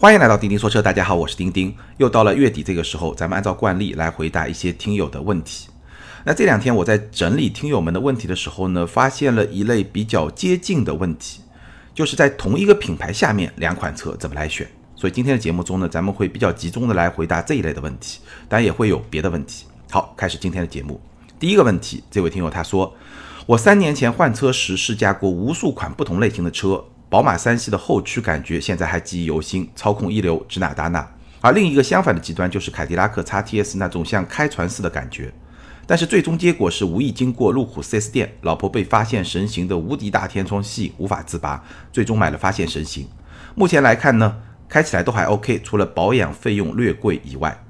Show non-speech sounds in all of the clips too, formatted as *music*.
欢迎来到钉钉说车，大家好，我是钉钉。又到了月底这个时候，咱们按照惯例来回答一些听友的问题。那这两天我在整理听友们的问题的时候呢，发现了一类比较接近的问题，就是在同一个品牌下面两款车怎么来选。所以今天的节目中呢，咱们会比较集中的来回答这一类的问题，当然也会有别的问题。好，开始今天的节目。第一个问题，这位听友他说，我三年前换车时试驾过无数款不同类型的车。宝马三系的后驱感觉现在还记忆犹新，操控一流，指哪打哪。而另一个相反的极端就是凯迪拉克 XTS 那种像开船似的感觉。但是最终结果是无意经过路虎 4S 店，老婆被发现神行的无敌大天窗吸引，无法自拔，最终买了发现神行。目前来看呢，开起来都还 OK，除了保养费用略贵以外。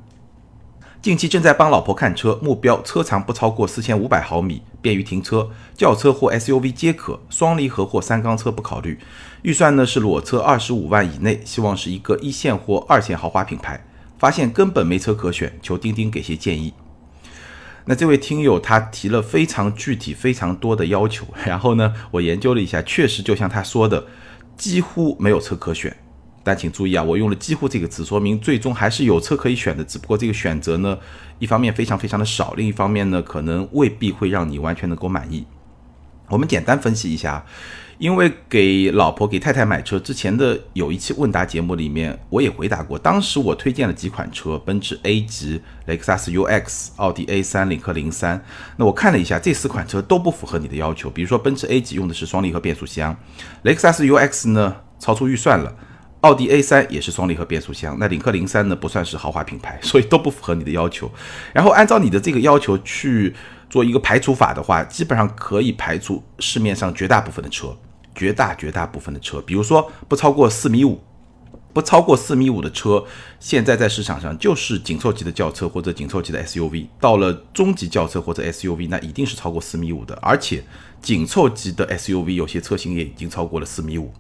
近期正在帮老婆看车，目标车长不超过四千五百毫米，便于停车，轿车或 SUV 皆可，双离合或三缸车不考虑。预算呢是裸车二十五万以内，希望是一个一线或二线豪华品牌。发现根本没车可选，求钉钉给些建议。那这位听友他提了非常具体、非常多的要求，*laughs* 然后呢，我研究了一下，确实就像他说的，几乎没有车可选。但请注意啊，我用了“几乎”这个词，说明最终还是有车可以选的，只不过这个选择呢，一方面非常非常的少，另一方面呢，可能未必会让你完全能够满意。我们简单分析一下，因为给老婆给太太买车之前的有一期问答节目里面，我也回答过，当时我推荐了几款车：奔驰 A 级、雷克萨斯 UX、奥迪 A3、领克零三。那我看了一下，这四款车都不符合你的要求。比如说奔驰 A 级用的是双离合变速箱，雷克萨斯 UX 呢超出预算了。奥迪 A 三也是双离合变速箱，那领克零三呢不算是豪华品牌，所以都不符合你的要求。然后按照你的这个要求去做一个排除法的话，基本上可以排除市面上绝大部分的车，绝大绝大部分的车，比如说不超过四米五，不超过四米五的车，现在在市场上就是紧凑级的轿车或者紧凑级的 SUV，到了中级轿车或者 SUV，那一定是超过四米五的，而且紧凑级的 SUV 有些车型也已经超过了四米五。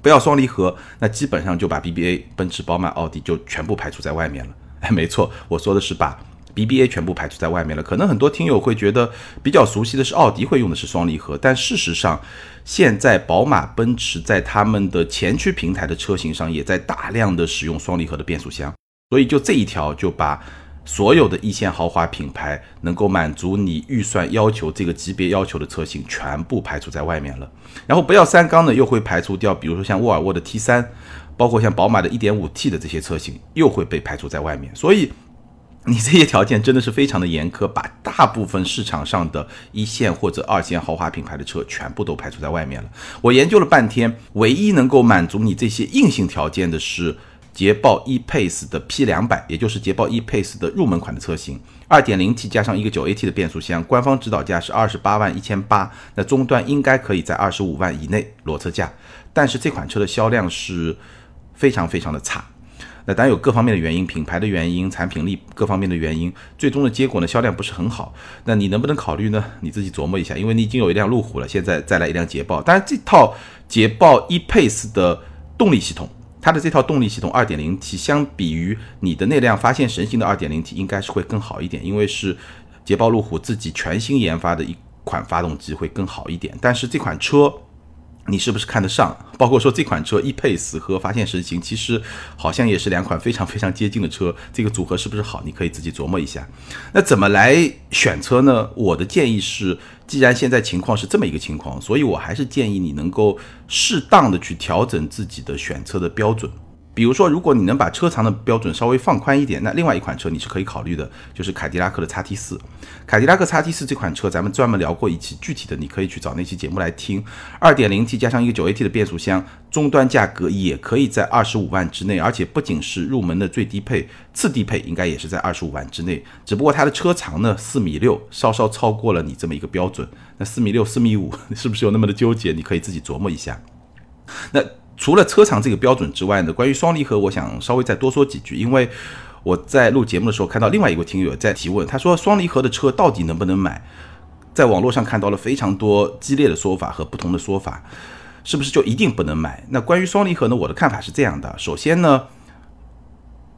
不要双离合，那基本上就把 BBA、奔驰、宝马、奥迪就全部排除在外面了。哎，没错，我说的是把 BBA 全部排除在外面了。可能很多听友会觉得比较熟悉的是奥迪会用的是双离合，但事实上，现在宝马、奔驰在他们的前驱平台的车型上也在大量的使用双离合的变速箱，所以就这一条就把。所有的一线豪华品牌能够满足你预算要求这个级别要求的车型，全部排除在外面了。然后不要三缸的，又会排除掉，比如说像沃尔沃的 T 三，包括像宝马的 1.5T 的这些车型，又会被排除在外面。所以你这些条件真的是非常的严苛，把大部分市场上的一线或者二线豪华品牌的车全部都排除在外面了。我研究了半天，唯一能够满足你这些硬性条件的是。捷豹 e-Pace 的 P 两百，也就是捷豹 e-Pace 的入门款的车型，二点零 T 加上一个九 AT 的变速箱，官方指导价是二十八万一千八，那终端应该可以在二十五万以内裸车价。但是这款车的销量是非常非常的差，那当然有各方面的原因，品牌的原因、产品力各方面的原因，最终的结果呢，销量不是很好。那你能不能考虑呢？你自己琢磨一下，因为你已经有一辆路虎了，现在再来一辆捷豹，当然这套捷豹 e-Pace 的动力系统。它的这套动力系统 2.0T 相比于你的那辆发现神行的 2.0T 应该是会更好一点，因为是捷豹路虎自己全新研发的一款发动机会更好一点。但是这款车你是不是看得上？包括说这款车 e-Pace 和发现神行其实好像也是两款非常非常接近的车，这个组合是不是好？你可以自己琢磨一下。那怎么来选车呢？我的建议是。既然现在情况是这么一个情况，所以我还是建议你能够适当的去调整自己的选车的标准。比如说，如果你能把车长的标准稍微放宽一点，那另外一款车你是可以考虑的，就是凯迪拉克的 XT 四。凯迪拉克 XT 四这款车，咱们专门聊过一期，具体的你可以去找那期节目来听。二点零 T 加上一个九 AT 的变速箱，终端价格也可以在二十五万之内，而且不仅是入门的最低配，次低配应该也是在二十五万之内。只不过它的车长呢四米六，稍稍超过了你这么一个标准。那四米六、四米五 *laughs* 是不是有那么的纠结？你可以自己琢磨一下。那。除了车长这个标准之外呢，关于双离合，我想稍微再多说几句。因为我在录节目的时候看到另外一个听友在提问，他说双离合的车到底能不能买？在网络上看到了非常多激烈的说法和不同的说法，是不是就一定不能买？那关于双离合呢，我的看法是这样的：首先呢，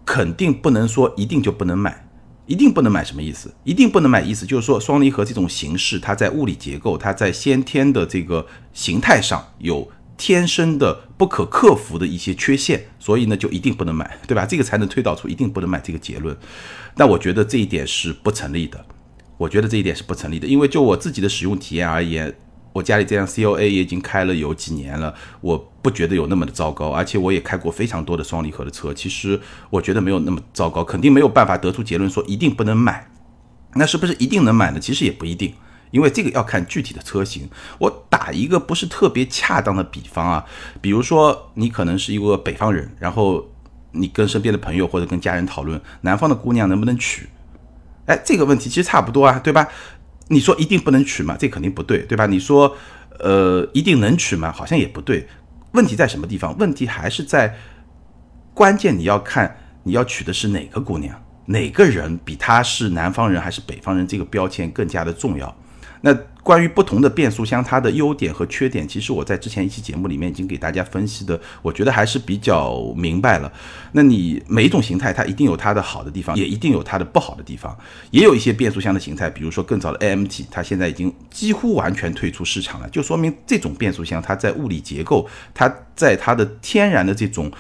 肯定不能说一定就不能买，一定不能买什么意思？一定不能买意思就是说双离合这种形式，它在物理结构、它在先天的这个形态上有。天生的不可克服的一些缺陷，所以呢就一定不能买，对吧？这个才能推导出一定不能买这个结论。那我觉得这一点是不成立的，我觉得这一点是不成立的，因为就我自己的使用体验而言，我家里这辆 COA 也已经开了有几年了，我不觉得有那么的糟糕，而且我也开过非常多的双离合的车，其实我觉得没有那么糟糕，肯定没有办法得出结论说一定不能买。那是不是一定能买呢？其实也不一定。因为这个要看具体的车型。我打一个不是特别恰当的比方啊，比如说你可能是一个北方人，然后你跟身边的朋友或者跟家人讨论南方的姑娘能不能娶，哎，这个问题其实差不多啊，对吧？你说一定不能娶吗？这肯定不对，对吧？你说呃一定能娶吗？好像也不对。问题在什么地方？问题还是在关键你要看你要娶的是哪个姑娘，哪个人比他是南方人还是北方人这个标签更加的重要。那关于不同的变速箱，它的优点和缺点，其实我在之前一期节目里面已经给大家分析的，我觉得还是比较明白了。那你每一种形态，它一定有它的好的地方，也一定有它的不好的地方。也有一些变速箱的形态，比如说更早的 AMT，它现在已经几乎完全退出市场了，就说明这种变速箱它在物理结构，它在它的天然的这种。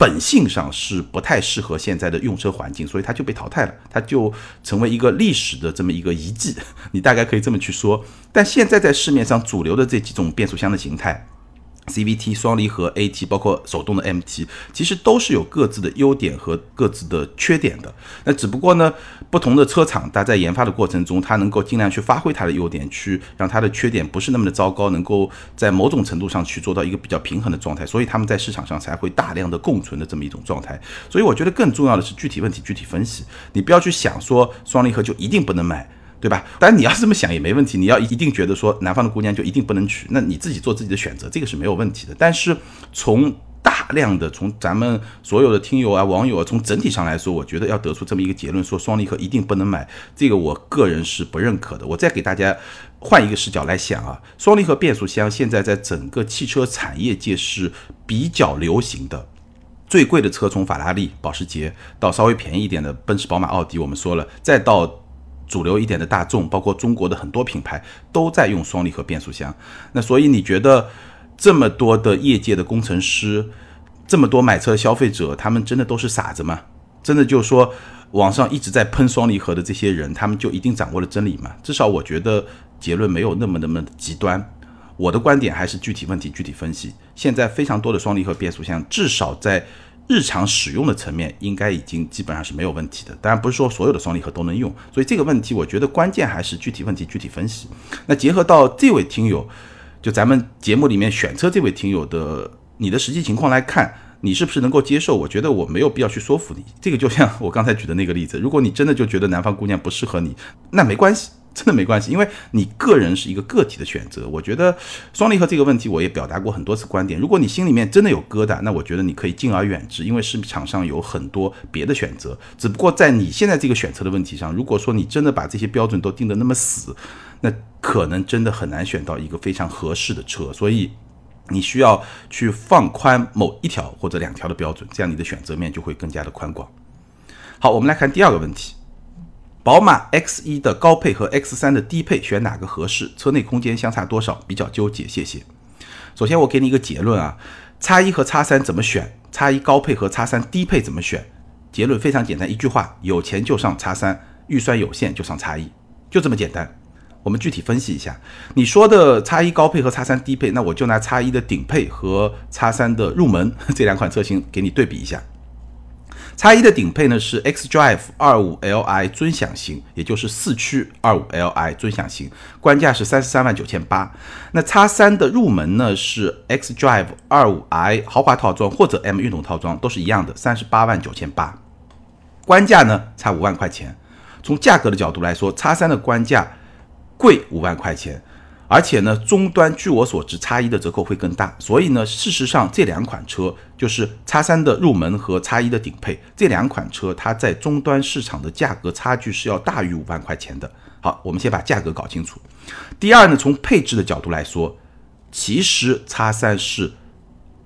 本性上是不太适合现在的用车环境，所以它就被淘汰了，它就成为一个历史的这么一个遗迹，你大概可以这么去说。但现在在市面上主流的这几种变速箱的形态。CVT 双离合 AT 包括手动的 MT，其实都是有各自的优点和各自的缺点的。那只不过呢，不同的车厂它在研发的过程中，它能够尽量去发挥它的优点，去让它的缺点不是那么的糟糕，能够在某种程度上去做到一个比较平衡的状态，所以他们在市场上才会大量的共存的这么一种状态。所以我觉得更重要的是具体问题具体分析，你不要去想说双离合就一定不能买。对吧？但你要是这么想也没问题。你要一定觉得说南方的姑娘就一定不能娶，那你自己做自己的选择，这个是没有问题的。但是从大量的从咱们所有的听友啊、网友啊，从整体上来说，我觉得要得出这么一个结论，说双离合一定不能买，这个我个人是不认可的。我再给大家换一个视角来想啊，双离合变速箱现在在整个汽车产业界是比较流行的。最贵的车从法拉利、保时捷到稍微便宜一点的奔驰、宝马、奥迪，我们说了，再到。主流一点的大众，包括中国的很多品牌都在用双离合变速箱。那所以你觉得这么多的业界的工程师，这么多买车的消费者，他们真的都是傻子吗？真的就是说网上一直在喷双离合的这些人，他们就一定掌握了真理吗？至少我觉得结论没有那么那么极端。我的观点还是具体问题具体分析。现在非常多的双离合变速箱，至少在。日常使用的层面应该已经基本上是没有问题的，当然不是说所有的双离合都能用，所以这个问题我觉得关键还是具体问题具体分析。那结合到这位听友，就咱们节目里面选车这位听友的你的实际情况来看，你是不是能够接受？我觉得我没有必要去说服你。这个就像我刚才举的那个例子，如果你真的就觉得南方姑娘不适合你，那没关系。真的没关系，因为你个人是一个个体的选择。我觉得双离合这个问题，我也表达过很多次观点。如果你心里面真的有疙瘩，那我觉得你可以敬而远之，因为市场上有很多别的选择。只不过在你现在这个选择的问题上，如果说你真的把这些标准都定得那么死，那可能真的很难选到一个非常合适的车。所以你需要去放宽某一条或者两条的标准，这样你的选择面就会更加的宽广。好，我们来看第二个问题。宝马 X 一的高配和 X 三的低配选哪个合适？车内空间相差多少？比较纠结。谢谢。首先我给你一个结论啊，，x 一和 x 三怎么选？？x 一高配和 x 三低配怎么选？结论非常简单，一句话：有钱就上 x 三，预算有限就上 x 一，就这么简单。我们具体分析一下，你说的 x 一高配和 x 三低配，那我就拿 x 一的顶配和 x 三的入门这两款车型给你对比一下。叉一的顶配呢是 X Drive 二五 Li 尊享型，也就是四驱二五 Li 尊享型，官价是三十三万九千八。那叉三的入门呢是 X Drive 二五 i 豪华套装或者 M 运动套装，都是一样的，三十八万九千八。官价呢差五万块钱。从价格的角度来说，叉三的官价贵五万块钱。而且呢，终端据我所知，叉一的折扣会更大。所以呢，事实上这两款车就是叉三的入门和叉一的顶配这两款车，它在终端市场的价格差距是要大于五万块钱的。好，我们先把价格搞清楚。第二呢，从配置的角度来说，其实叉三是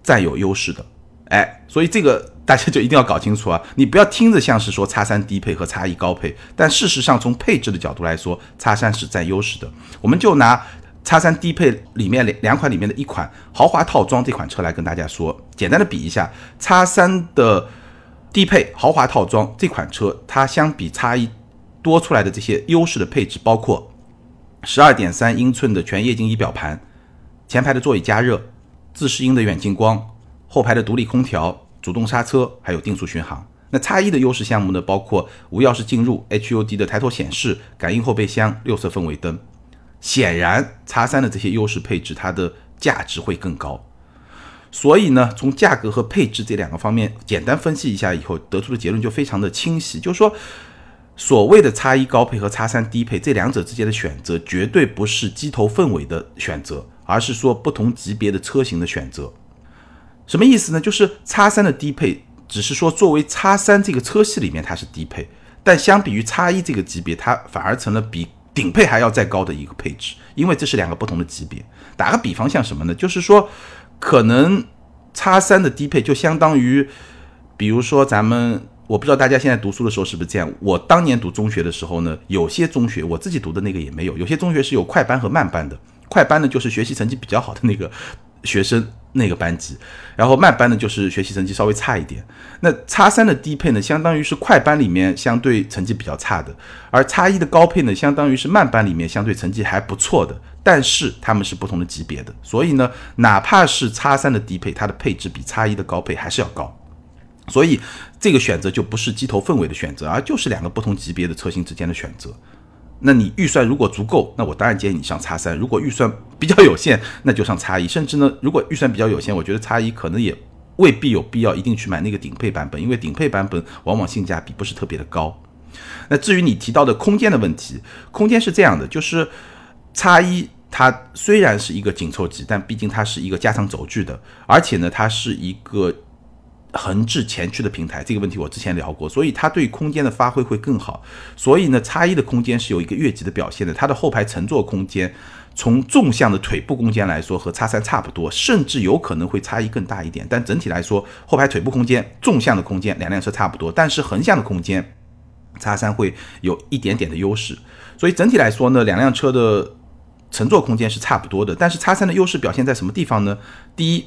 占有优势的。哎，所以这个大家就一定要搞清楚啊！*laughs* 你不要听着像是说叉三低配和叉一高配，但事实上从配置的角度来说，叉三是占优势的。我们就拿。叉三低配里面两两款里面的一款豪华套装这款车来跟大家说，简单的比一下，叉三的低配豪华套装这款车，它相比叉一多出来的这些优势的配置，包括十二点三英寸的全液晶仪表盘，前排的座椅加热，自适应的远近光，后排的独立空调，主动刹车，还有定速巡航。那叉一的优势项目呢，包括无钥匙进入、HUD 的抬头显示、感应后备箱、六色氛围灯。显然，叉三的这些优势配置，它的价值会更高。所以呢，从价格和配置这两个方面简单分析一下以后，得出的结论就非常的清晰，就是说，所谓的叉一高配和叉三低配这两者之间的选择，绝对不是机头氛围的选择，而是说不同级别的车型的选择。什么意思呢？就是叉三的低配，只是说作为叉三这个车系里面它是低配，但相比于叉一这个级别，它反而成了比。顶配还要再高的一个配置，因为这是两个不同的级别。打个比方，像什么呢？就是说，可能叉三的低配就相当于，比如说咱们，我不知道大家现在读书的时候是不是这样。我当年读中学的时候呢，有些中学我自己读的那个也没有，有些中学是有快班和慢班的。快班呢，就是学习成绩比较好的那个学生。那个班级，然后慢班呢，就是学习成绩稍微差一点。那叉三的低配呢，相当于是快班里面相对成绩比较差的，而叉一的高配呢，相当于是慢班里面相对成绩还不错的。但是他们是不同的级别的，所以呢，哪怕是叉三的低配，它的配置比叉一的高配还是要高。所以这个选择就不是机头氛围的选择，而就是两个不同级别的车型之间的选择。那你预算如果足够，那我当然建议你上叉三；如果预算比较有限，那就上叉一。甚至呢，如果预算比较有限，我觉得叉一可能也未必有必要一定去买那个顶配版本，因为顶配版本往往性价比不是特别的高。那至于你提到的空间的问题，空间是这样的，就是叉一它虽然是一个紧凑级，但毕竟它是一个加长轴距的，而且呢，它是一个。横置前驱的平台，这个问题我之前聊过，所以它对空间的发挥会更好。所以呢，叉一的空间是有一个越级的表现的，它的后排乘坐空间，从纵向的腿部空间来说和叉三差不多，甚至有可能会差异更大一点。但整体来说，后排腿部空间、纵向的空间两辆车差不多，但是横向的空间，叉三会有一点点的优势。所以整体来说呢，两辆车的乘坐空间是差不多的，但是叉三的优势表现在什么地方呢？第一。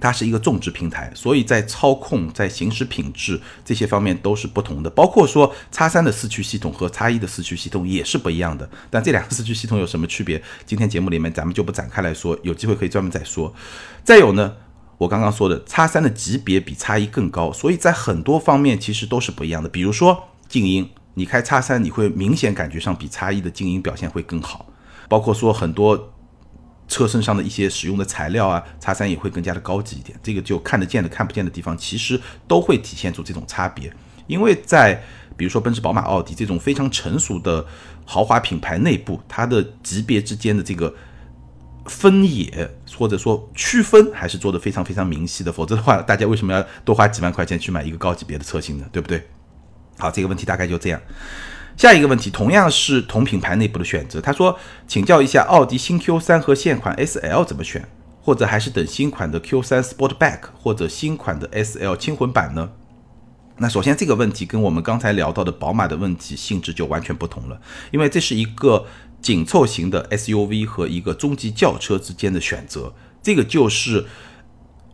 它是一个种植平台，所以在操控、在行驶品质这些方面都是不同的。包括说，叉三的四驱系统和叉一的四驱系统也是不一样的。但这两个四驱系统有什么区别？今天节目里面咱们就不展开来说，有机会可以专门再说。再有呢，我刚刚说的叉三的级别比叉一更高，所以在很多方面其实都是不一样的。比如说静音，你开叉三你会明显感觉上比叉一的静音表现会更好。包括说很多。车身上的一些使用的材料啊，叉三也会更加的高级一点。这个就看得见的、看不见的地方，其实都会体现出这种差别。因为在比如说奔驰、宝马、奥迪这种非常成熟的豪华品牌内部，它的级别之间的这个分野或者说区分还是做的非常非常明晰的。否则的话，大家为什么要多花几万块钱去买一个高级别的车型呢？对不对？好，这个问题大概就这样。下一个问题同样是同品牌内部的选择。他说：“请教一下，奥迪新 Q3 和现款 SL 怎么选？或者还是等新款的 Q3 Sportback 或者新款的 SL 轻混版呢？”那首先这个问题跟我们刚才聊到的宝马的问题性质就完全不同了，因为这是一个紧凑型的 SUV 和一个中级轿车之间的选择，这个就是。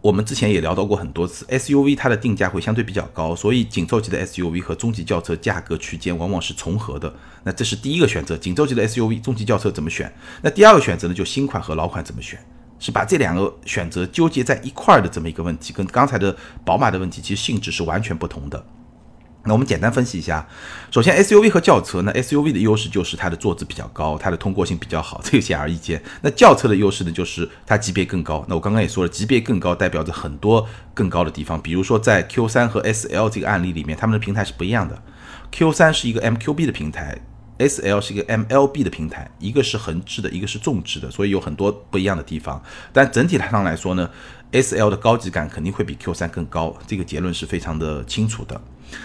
我们之前也聊到过很多次，SUV 它的定价会相对比较高，所以紧凑级的 SUV 和中级轿车价格区间往往是重合的。那这是第一个选择，紧凑级的 SUV、中级轿车怎么选？那第二个选择呢，就新款和老款怎么选？是把这两个选择纠结在一块儿的这么一个问题，跟刚才的宝马的问题其实性质是完全不同的。那我们简单分析一下，首先 SUV 和轿车，那 SUV 的优势就是它的坐姿比较高，它的通过性比较好，*laughs* 这个显而易见。那轿车的优势呢，就是它级别更高。那我刚刚也说了，级别更高代表着很多更高的地方，比如说在 Q3 和 SL 这个案例里面，它们的平台是不一样的。Q3 是一个 MQB 的平台，SL 是一个 MLB 的平台，一个是横置的，一个是纵置的，所以有很多不一样的地方。但整体上来说呢，SL 的高级感肯定会比 Q3 更高，这个结论是非常的清楚的。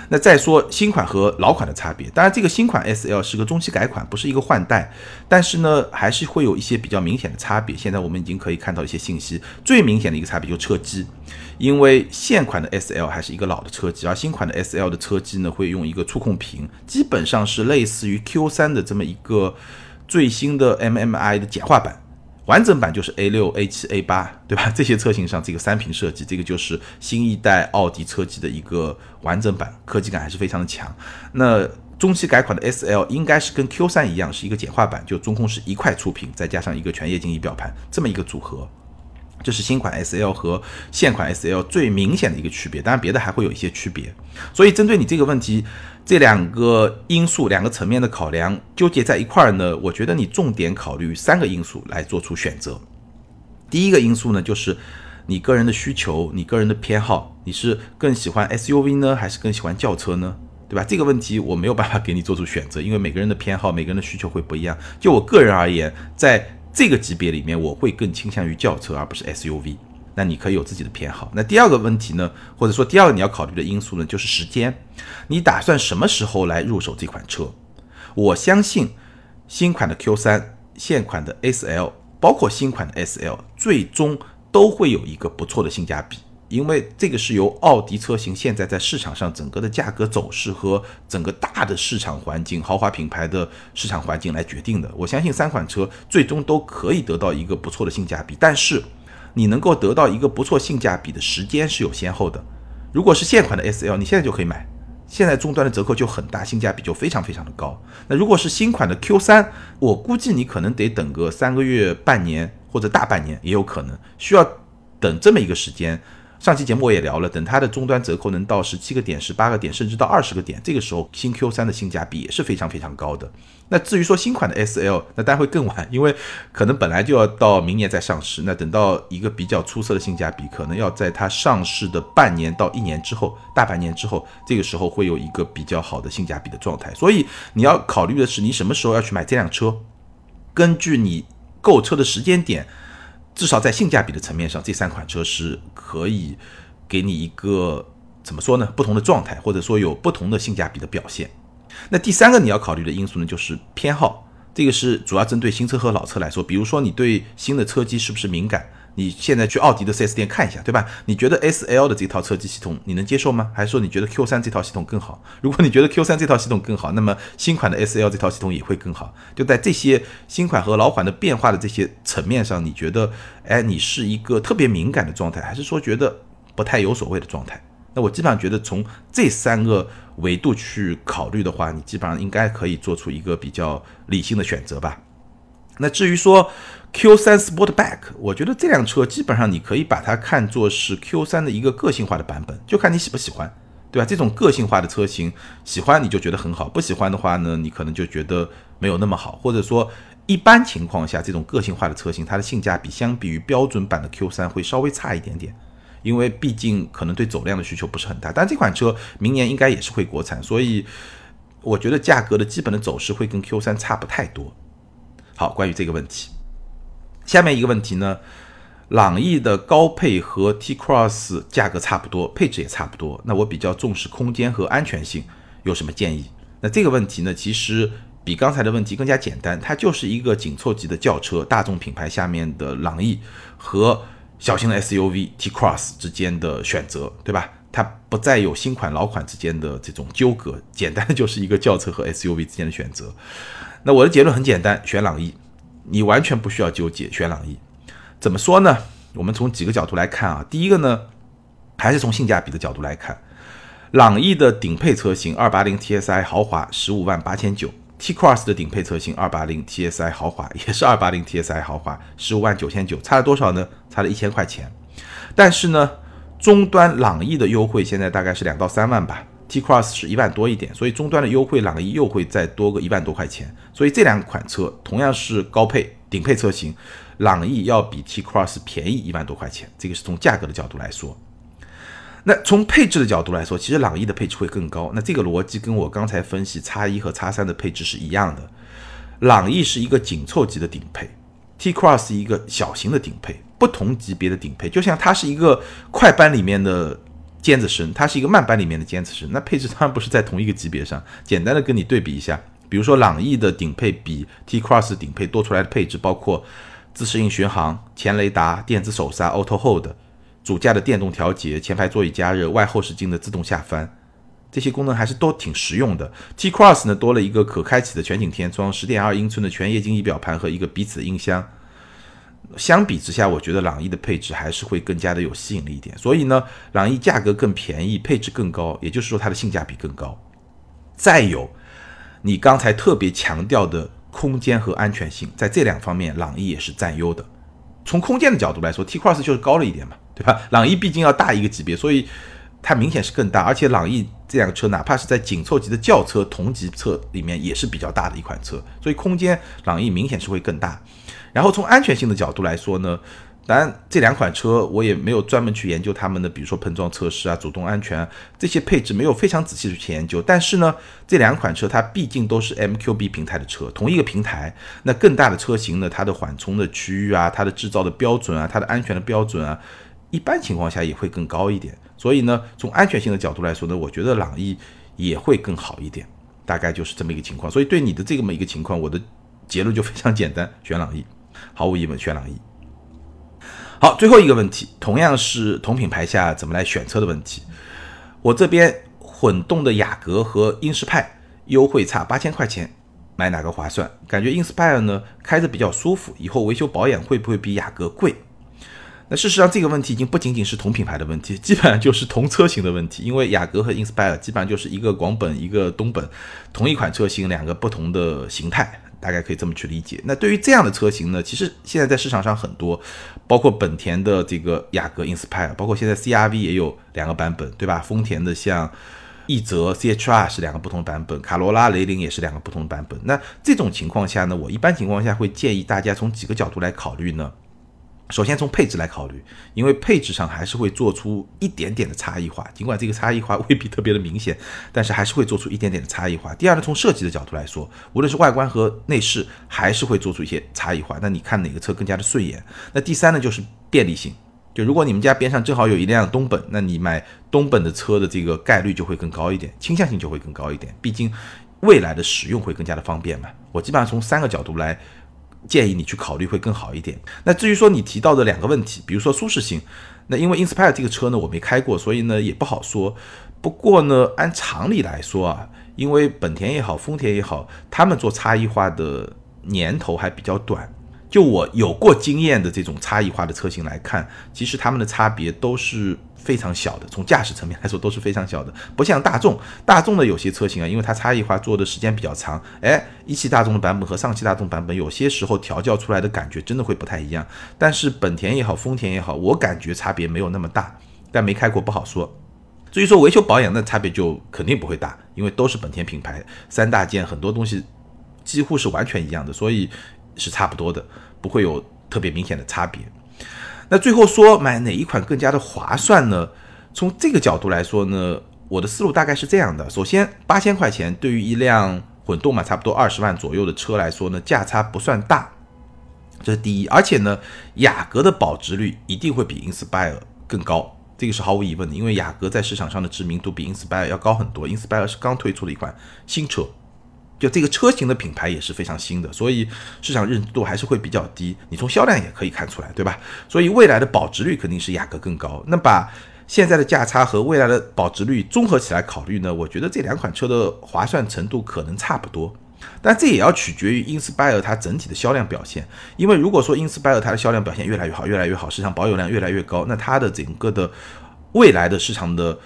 那再说新款和老款的差别，当然这个新款 S L 是个中期改款，不是一个换代，但是呢还是会有一些比较明显的差别。现在我们已经可以看到一些信息，最明显的一个差别就是车机，因为现款的 S L 还是一个老的车机，而新款的 S L 的车机呢会用一个触控屏，基本上是类似于 Q 三的这么一个最新的 M M I 的简化版。完整版就是 A 六、A 七、A 八，对吧？*laughs* 这些车型上这个三屏设计，这个就是新一代奥迪车机的一个完整版，科技感还是非常的强。那中期改款的 S L 应该是跟 Q 三一样，是一个简化版，就中控是一块触屏，再加上一个全液晶仪表盘这么一个组合。这是新款 S L 和现款 S L 最明显的一个区别，当然别的还会有一些区别。所以针对你这个问题，这两个因素、两个层面的考量纠结在一块儿呢，我觉得你重点考虑三个因素来做出选择。第一个因素呢，就是你个人的需求、你个人的偏好，你是更喜欢 S U V 呢，还是更喜欢轿车呢？对吧？这个问题我没有办法给你做出选择，因为每个人的偏好、每个人的需求会不一样。就我个人而言，在这个级别里面，我会更倾向于轿车而不是 SUV。那你可以有自己的偏好。那第二个问题呢，或者说第二个你要考虑的因素呢，就是时间。你打算什么时候来入手这款车？我相信新款的 Q3、现款的 SL，包括新款的 SL，最终都会有一个不错的性价比。因为这个是由奥迪车型现在在市场上整个的价格走势和整个大的市场环境、豪华品牌的市场环境来决定的。我相信三款车最终都可以得到一个不错的性价比，但是你能够得到一个不错性价比的时间是有先后的。如果是现款的 S L，你现在就可以买，现在终端的折扣就很大，性价比就非常非常的高。那如果是新款的 Q 三，我估计你可能得等个三个月、半年或者大半年也有可能，需要等这么一个时间。上期节目我也聊了，等它的终端折扣能到十七个点、十八个点，甚至到二十个点，这个时候新 Q 三的性价比也是非常非常高的。那至于说新款的 S L，那当然会更晚，因为可能本来就要到明年再上市。那等到一个比较出色的性价比，可能要在它上市的半年到一年之后，大半年之后，这个时候会有一个比较好的性价比的状态。所以你要考虑的是，你什么时候要去买这辆车，根据你购车的时间点。至少在性价比的层面上，这三款车是可以给你一个怎么说呢？不同的状态，或者说有不同的性价比的表现。那第三个你要考虑的因素呢，就是偏好。这个是主要针对新车和老车来说，比如说你对新的车机是不是敏感？你现在去奥迪的 4S 店看一下，对吧？你觉得 SL 的这套车机系统你能接受吗？还是说你觉得 Q3 这套系统更好？如果你觉得 Q3 这套系统更好，那么新款的 SL 这套系统也会更好。就在这些新款和老款的变化的这些层面上，你觉得，哎，你是一个特别敏感的状态，还是说觉得不太有所谓的状态？那我基本上觉得从这三个维度去考虑的话，你基本上应该可以做出一个比较理性的选择吧。那至于说 Q3 Sportback，我觉得这辆车基本上你可以把它看作是 Q3 的一个个性化的版本，就看你喜不喜欢，对吧？这种个性化的车型，喜欢你就觉得很好，不喜欢的话呢，你可能就觉得没有那么好，或者说一般情况下，这种个性化的车型，它的性价比相比于标准版的 Q3 会稍微差一点点，因为毕竟可能对走量的需求不是很大。但这款车明年应该也是会国产，所以我觉得价格的基本的走势会跟 Q3 差不太多。好，关于这个问题，下面一个问题呢，朗逸的高配和 T Cross 价格差不多，配置也差不多，那我比较重视空间和安全性，有什么建议？那这个问题呢，其实比刚才的问题更加简单，它就是一个紧凑级的轿车，大众品牌下面的朗逸和小型的 SUV T Cross 之间的选择，对吧？它不再有新款老款之间的这种纠葛，简单就是一个轿车和 SUV 之间的选择。那我的结论很简单，选朗逸，你完全不需要纠结选朗逸。怎么说呢？我们从几个角度来看啊。第一个呢，还是从性价比的角度来看，朗逸的顶配车型二八零 TSI 豪华十五万八千九，T Cross 的顶配车型二八零 TSI 豪华也是二八零 TSI 豪华十五万九千九，差了多少呢？差了一千块钱。但是呢，终端朗逸的优惠现在大概是两到三万吧。T Cross 是一万多一点，所以终端的优惠，朗逸又会再多个一万多块钱。所以这两款车同样是高配顶配车型，朗逸要比 T Cross 便宜一万多块钱。这个是从价格的角度来说。那从配置的角度来说，其实朗逸的配置会更高。那这个逻辑跟我刚才分析叉一和叉三的配置是一样的。朗逸是一个紧凑级的顶配，T Cross 一个小型的顶配，不同级别的顶配，就像它是一个快班里面的。尖子生，它是一个慢班里面的尖子生，那配置当然不是在同一个级别上。简单的跟你对比一下，比如说朗逸的顶配比 T Cross 顶配多出来的配置，包括自适应巡航、前雷达、电子手刹、Auto Hold、主驾的电动调节、前排座椅加热、外后视镜的自动下翻，这些功能还是都挺实用的。T Cross 呢多了一个可开启的全景天窗、十点二英寸的全液晶仪表盘和一个彼此音箱。相比之下，我觉得朗逸的配置还是会更加的有吸引力一点。所以呢，朗逸价格更便宜，配置更高，也就是说它的性价比更高。再有，你刚才特别强调的空间和安全性，在这两方面，朗逸也是占优的。从空间的角度来说，T Cross 就是高了一点嘛，对吧？*laughs* 朗逸毕竟要大一个级别，所以它明显是更大。而且朗逸这辆车，哪怕是在紧凑级的轿车同级车里面，也是比较大的一款车，所以空间朗逸明显是会更大。然后从安全性的角度来说呢？当然，这两款车我也没有专门去研究他们的，比如说碰撞测试啊、主动安全这些配置，没有非常仔细的去研究。但是呢，这两款车它毕竟都是 MQB 平台的车，同一个平台，那更大的车型呢，它的缓冲的区域啊、它的制造的标准啊、它的安全的标准啊，一般情况下也会更高一点。所以呢，从安全性的角度来说呢，我觉得朗逸也会更好一点，大概就是这么一个情况。所以对你的这么一个情况，我的结论就非常简单，选朗逸，毫无疑问选朗逸。好，最后一个问题，同样是同品牌下怎么来选车的问题。我这边混动的雅阁和英仕派优惠差八千块钱，买哪个划算？感觉 Inspire 呢开着比较舒服，以后维修保养会不会比雅阁贵？那事实上这个问题已经不仅仅是同品牌的问题，基本上就是同车型的问题。因为雅阁和 Inspire 基本上就是一个广本一个东本，同一款车型两个不同的形态。大概可以这么去理解。那对于这样的车型呢，其实现在在市场上很多，包括本田的这个雅阁 Inspire，包括现在 CRV 也有两个版本，对吧？丰田的像奕泽 CHR 是两个不同版本，卡罗拉、雷凌也是两个不同版本。那这种情况下呢，我一般情况下会建议大家从几个角度来考虑呢。首先从配置来考虑，因为配置上还是会做出一点点的差异化，尽管这个差异化未必特别的明显，*laughs* 但是还是会做出一点点的差异化。第二呢，从设计的角度来说，无论是外观和内饰，还是会做出一些差异化。那你看哪个车更加的顺眼？那第三呢，就是便利性。就如果你们家边上正好有一辆东本，那你买东本的车的这个概率就会更高一点，倾向性就会更高一点。毕竟未来的使用会更加的方便嘛。我基本上从三个角度来。建议你去考虑会更好一点。那至于说你提到的两个问题，比如说舒适性，那因为 Inspire 这个车呢我没开过，所以呢也不好说。不过呢，按常理来说啊，因为本田也好，丰田也好，他们做差异化的年头还比较短。就我有过经验的这种差异化的车型来看，其实他们的差别都是。非常小的，从驾驶层面来说都是非常小的，不像大众，大众的有些车型啊，因为它差异化做的时间比较长，哎，一汽大众的版本和上汽大众版本有些时候调教出来的感觉真的会不太一样。但是本田也好，丰田也好，我感觉差别没有那么大，但没开过不好说。至于说维修保养，那差别就肯定不会大，因为都是本田品牌，三大件很多东西几乎是完全一样的，所以是差不多的，不会有特别明显的差别。那最后说买哪一款更加的划算呢？从这个角度来说呢，我的思路大概是这样的：首先，八千块钱对于一辆混动嘛，差不多二十万左右的车来说呢，价差不算大，这是第一。而且呢，雅阁的保值率一定会比 Inspire 更高，这个是毫无疑问的，因为雅阁在市场上的知名度比 Inspire 要高很多。Inspire 是刚推出的一款新车。就这个车型的品牌也是非常新的，所以市场认知度还是会比较低。你从销量也可以看出来，对吧？所以未来的保值率肯定是雅阁更高。那把现在的价差和未来的保值率综合起来考虑呢？我觉得这两款车的划算程度可能差不多，但这也要取决于 Inspire 它整体的销量表现。因为如果说 Inspire 它的销量表现越来越好，越来越好，市场保有量越来越高，那它的整个的未来的市场的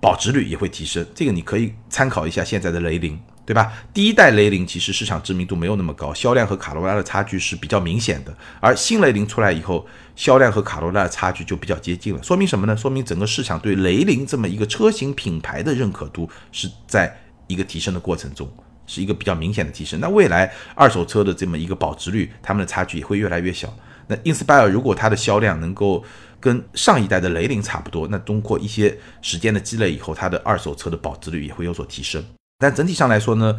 保值率也会提升。这个你可以参考一下现在的雷凌。对吧？第一代雷凌其实市场知名度没有那么高，销量和卡罗拉的差距是比较明显的。而新雷凌出来以后，销量和卡罗拉的差距就比较接近了。说明什么呢？说明整个市场对雷凌这么一个车型品牌的认可度是在一个提升的过程中，是一个比较明显的提升。那未来二手车的这么一个保值率，他们的差距也会越来越小。那 Inspire 如果它的销量能够跟上一代的雷凌差不多，那通过一些时间的积累以后，它的二手车的保值率也会有所提升。但整体上来说呢，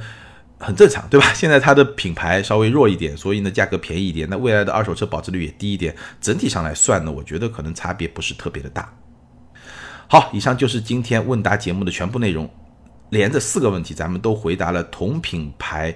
很正常，对吧？*laughs* 现在它的品牌稍微弱一点，所以呢价格便宜一点，那未来的二手车保值率也低一点。整体上来算呢，我觉得可能差别不是特别的大。好，以上就是今天问答节目的全部内容，连着四个问题，咱们都回答了同品牌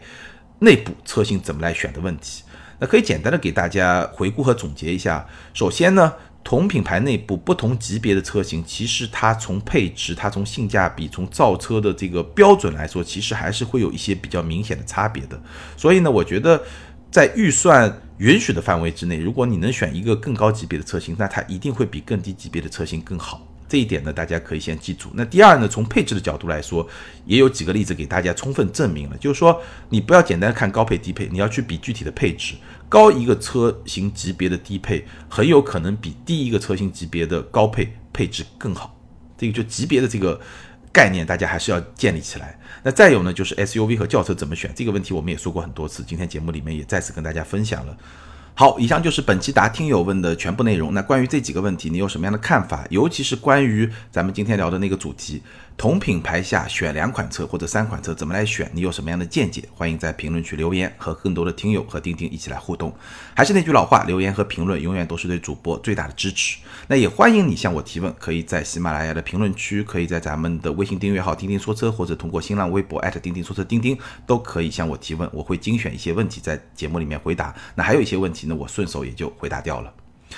内部车型怎么来选的问题。那可以简单的给大家回顾和总结一下。首先呢。同品牌内部不同级别的车型，其实它从配置、它从性价比、从造车的这个标准来说，其实还是会有一些比较明显的差别的。所以呢，我觉得在预算允许的范围之内，如果你能选一个更高级别的车型，那它一定会比更低级别的车型更好。这一点呢，大家可以先记住。那第二呢，从配置的角度来说，也有几个例子给大家充分证明了，就是说你不要简单看高配低配，你要去比具体的配置。高一个车型级别的低配，很有可能比低一个车型级别的高配配置更好。这个就级别的这个概念，大家还是要建立起来。那再有呢，就是 SUV 和轿车怎么选这个问题，我们也说过很多次，今天节目里面也再次跟大家分享了。好，以上就是本期答听友问的全部内容。那关于这几个问题，你有什么样的看法？尤其是关于咱们今天聊的那个主题。同品牌下选两款车或者三款车怎么来选？你有什么样的见解？欢迎在评论区留言，和更多的听友和钉钉一起来互动。还是那句老话，留言和评论永远都是对主播最大的支持。那也欢迎你向我提问，可以在喜马拉雅的评论区，可以在咱们的微信订阅号“钉钉说车”或者通过新浪微博钉钉说车钉钉都可以向我提问，我会精选一些问题在节目里面回答。那还有一些问题呢，我顺手也就回答掉了。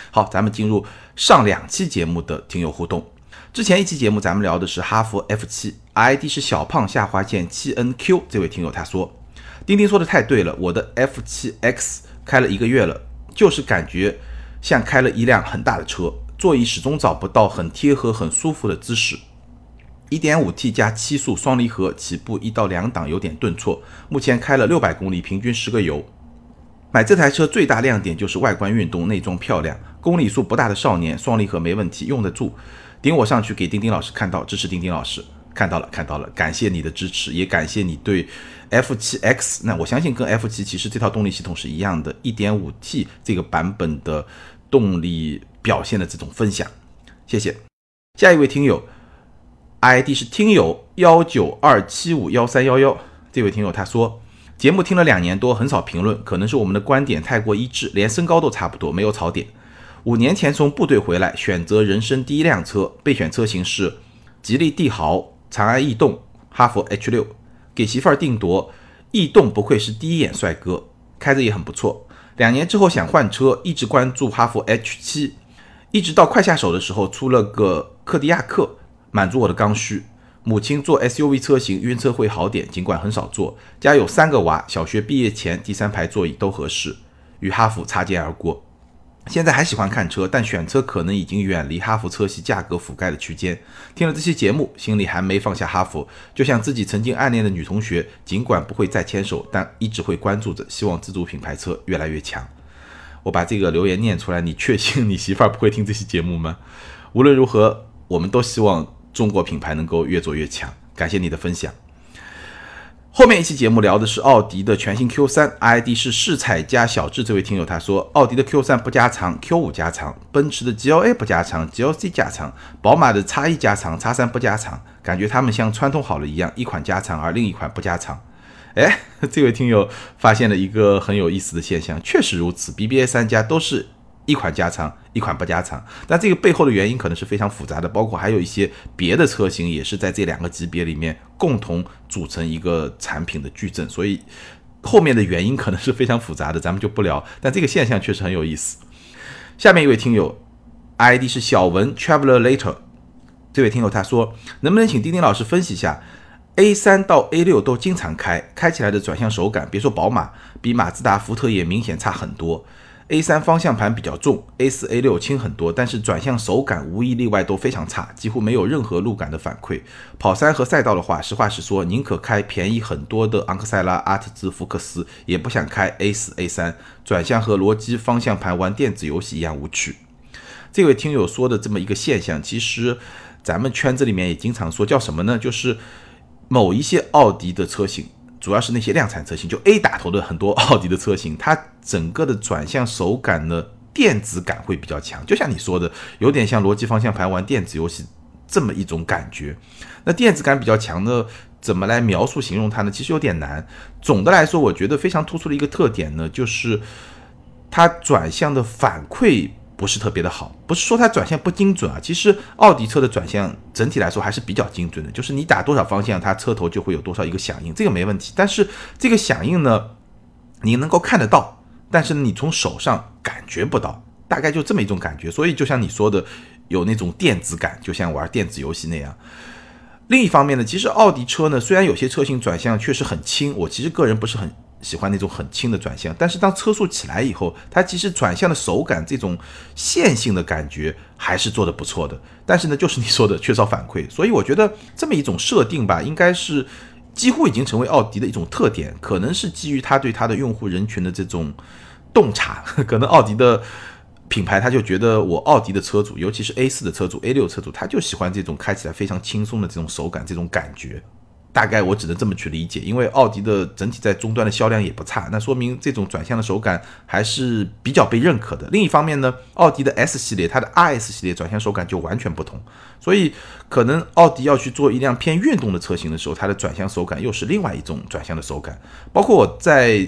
好，咱们进入上两期节目的听友互动。之前一期节目，咱们聊的是哈弗 F 七，ID 是小胖下划线七 NQ。这位听友他说：“钉钉说的太对了，我的 F 七 X 开了一个月了，就是感觉像开了一辆很大的车，座椅始终找不到很贴合、很舒服的姿势。1.5T 加七速双离合，起步一到两档有点顿挫。目前开了六百公里，平均十个油。买这台车最大亮点就是外观运动、内装漂亮，公里数不大的少年，双离合没问题，用得住。”顶我上去给丁丁老师看到，支持丁丁老师看到了看到了，感谢你的支持，也感谢你对 F7X。那我相信跟 F7 其实这套动力系统是一样的，1.5T 这个版本的动力表现的这种分享，谢谢。下一位听友，ID 是听友幺九二七五幺三幺幺，这位听友他说，节目听了两年多，很少评论，可能是我们的观点太过一致，连身高都差不多，没有槽点。五年前从部队回来，选择人生第一辆车，备选车型是吉利帝豪、长安逸动、哈弗 H 六，给媳妇儿定夺。逸动不愧是第一眼帅哥，开着也很不错。两年之后想换车，一直关注哈弗 H 七，一直到快下手的时候出了个克迪亚克，满足我的刚需。母亲坐 SUV 车型，晕车会好点，尽管很少坐。家有三个娃，小学毕业前第三排座椅都合适，与哈弗擦肩而过。现在还喜欢看车，但选车可能已经远离哈弗车系价格覆盖的区间。听了这期节目，心里还没放下哈弗，就像自己曾经暗恋的女同学，尽管不会再牵手，但一直会关注着，希望自主品牌车越来越强。我把这个留言念出来，你确信你媳妇儿不会听这期节目吗？无论如何，我们都希望中国品牌能够越做越强。感谢你的分享。后面一期节目聊的是奥迪的全新 Q3，ID 是世彩加小智这位听友他说，奥迪的 Q3 不加长，Q5 加长，奔驰的 GLA 不加长，GLC 加长，宝马的 X1 加长，X3 不加长，感觉他们像串通好了一样，一款加长而另一款不加长。哎，*laughs* 这位听友发现了一个很有意思的现象，确实如此，BBA 三家都是。一款加长，一款不加长，但这个背后的原因可能是非常复杂的，包括还有一些别的车型也是在这两个级别里面共同组成一个产品的矩阵，所以后面的原因可能是非常复杂的，咱们就不聊。但这个现象确实很有意思。下面一位听友，ID 是小文 Traveler Later，这位听友他说，能不能请丁丁老师分析一下 A 三到 A 六都经常开，开起来的转向手感，别说宝马，比马自达、福特也明显差很多。A 三方向盘比较重，A 四、A 六轻很多，但是转向手感无一例外都非常差，几乎没有任何路感的反馈。跑山和赛道的话，实话实说，宁可开便宜很多的昂克赛拉、阿特兹、福克斯，也不想开 A 四、A 三。转向和逻辑方向盘玩电子游戏一样无趣。这位听友说的这么一个现象，其实咱们圈子里面也经常说，叫什么呢？就是某一些奥迪的车型。主要是那些量产车型，就 A 打头的很多 *laughs* 奥迪的车型，它整个的转向手感呢，电子感会比较强，就像你说的，有点像逻辑方向盘玩电子游戏这么一种感觉。那电子感比较强的，怎么来描述形容它呢？其实有点难。总的来说，我觉得非常突出的一个特点呢，就是它转向的反馈。不是特别的好，不是说它转向不精准啊。其实奥迪车的转向整体来说还是比较精准的，就是你打多少方向，它车头就会有多少一个响应，这个没问题。但是这个响应呢，你能够看得到，但是你从手上感觉不到，大概就这么一种感觉。所以就像你说的，有那种电子感，就像玩电子游戏那样。另一方面呢，其实奥迪车呢，虽然有些车型转向确实很轻，我其实个人不是很喜欢那种很轻的转向，但是当车速起来以后，它其实转向的手感这种线性的感觉还是做的不错的。但是呢，就是你说的缺少反馈，所以我觉得这么一种设定吧，应该是几乎已经成为奥迪的一种特点，可能是基于它对它的用户人群的这种洞察，*laughs* 可能奥迪的品牌他就觉得我奥迪的车主，尤其是 A 四的车主、A 六车主，他就喜欢这种开起来非常轻松的这种手感、这种感觉。大概我只能这么去理解，因为奥迪的整体在终端的销量也不差，那说明这种转向的手感还是比较被认可的。另一方面呢，奥迪的 S 系列，它的 RS 系列转向手感就完全不同，所以可能奥迪要去做一辆偏运动的车型的时候，它的转向手感又是另外一种转向的手感。包括我在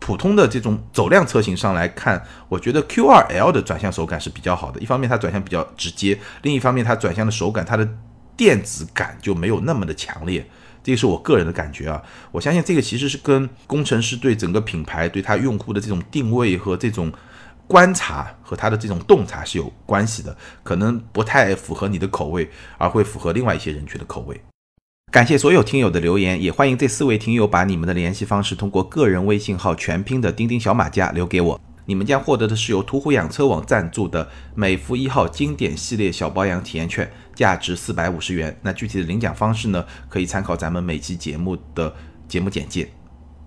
普通的这种走量车型上来看，我觉得 Q2L 的转向手感是比较好的。一方面它转向比较直接，另一方面它转向的手感，它的电子感就没有那么的强烈。这个是我个人的感觉啊，我相信这个其实是跟工程师对整个品牌、对他用户的这种定位和这种观察和他的这种洞察是有关系的，可能不太符合你的口味，而会符合另外一些人群的口味。感谢所有听友的留言，也欢迎这四位听友把你们的联系方式通过个人微信号全拼的钉钉小马甲留给我。你们将获得的是由途虎养车网赞助的美孚一号经典系列小保养体验券，价值四百五十元。那具体的领奖方式呢？可以参考咱们每期节目的节目简介。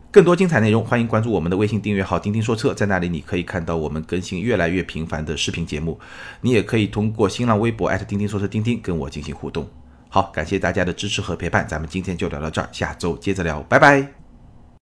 更多精彩内容，欢迎关注我们的微信订阅号“钉钉说车”，在那里你可以看到我们更新越来越频繁的视频节目。你也可以通过新浪微博钉钉说车钉钉跟我进行互动。好，感谢大家的支持和陪伴，咱们今天就聊到这儿，下周接着聊，拜拜。